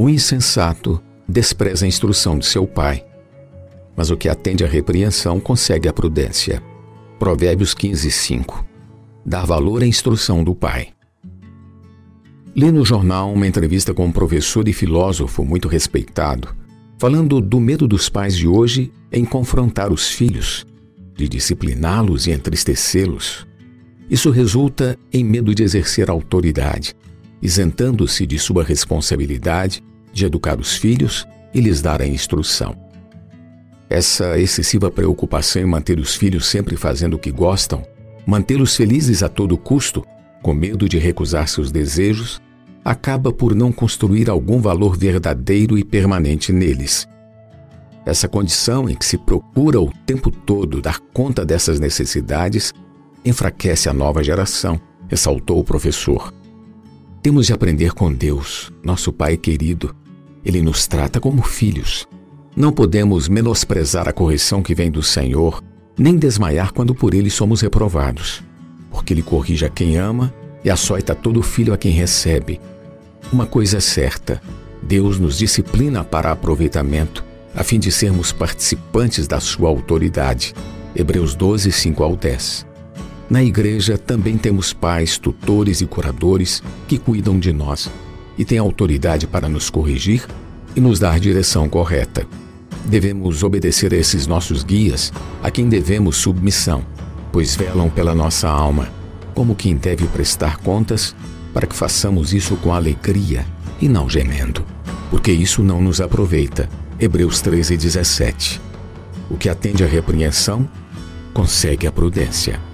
O insensato despreza a instrução de seu pai, mas o que atende à repreensão consegue a prudência. Provérbios 15, 5. Dar valor à instrução do pai. Li no jornal uma entrevista com um professor e filósofo muito respeitado, falando do medo dos pais de hoje em confrontar os filhos, de discipliná-los e entristecê-los. Isso resulta em medo de exercer autoridade, isentando-se de sua responsabilidade de educar os filhos e lhes dar a instrução. Essa excessiva preocupação em manter os filhos sempre fazendo o que gostam, mantê-los felizes a todo custo, com medo de recusar seus desejos, acaba por não construir algum valor verdadeiro e permanente neles. Essa condição em que se procura o tempo todo dar conta dessas necessidades enfraquece a nova geração, ressaltou o professor. Temos de aprender com Deus, nosso Pai querido. Ele nos trata como filhos. Não podemos menosprezar a correção que vem do Senhor, nem desmaiar quando por ele somos reprovados, porque ele corrige a quem ama e açoita todo filho a quem recebe. Uma coisa é certa: Deus nos disciplina para aproveitamento, a fim de sermos participantes da sua autoridade. Hebreus 12, 5 ao 10. Na igreja também temos pais, tutores e curadores que cuidam de nós e têm autoridade para nos corrigir e nos dar direção correta. Devemos obedecer a esses nossos guias, a quem devemos submissão, pois velam pela nossa alma, como quem deve prestar contas, para que façamos isso com alegria e não gemendo, porque isso não nos aproveita. Hebreus 13, 17. O que atende à repreensão consegue a prudência.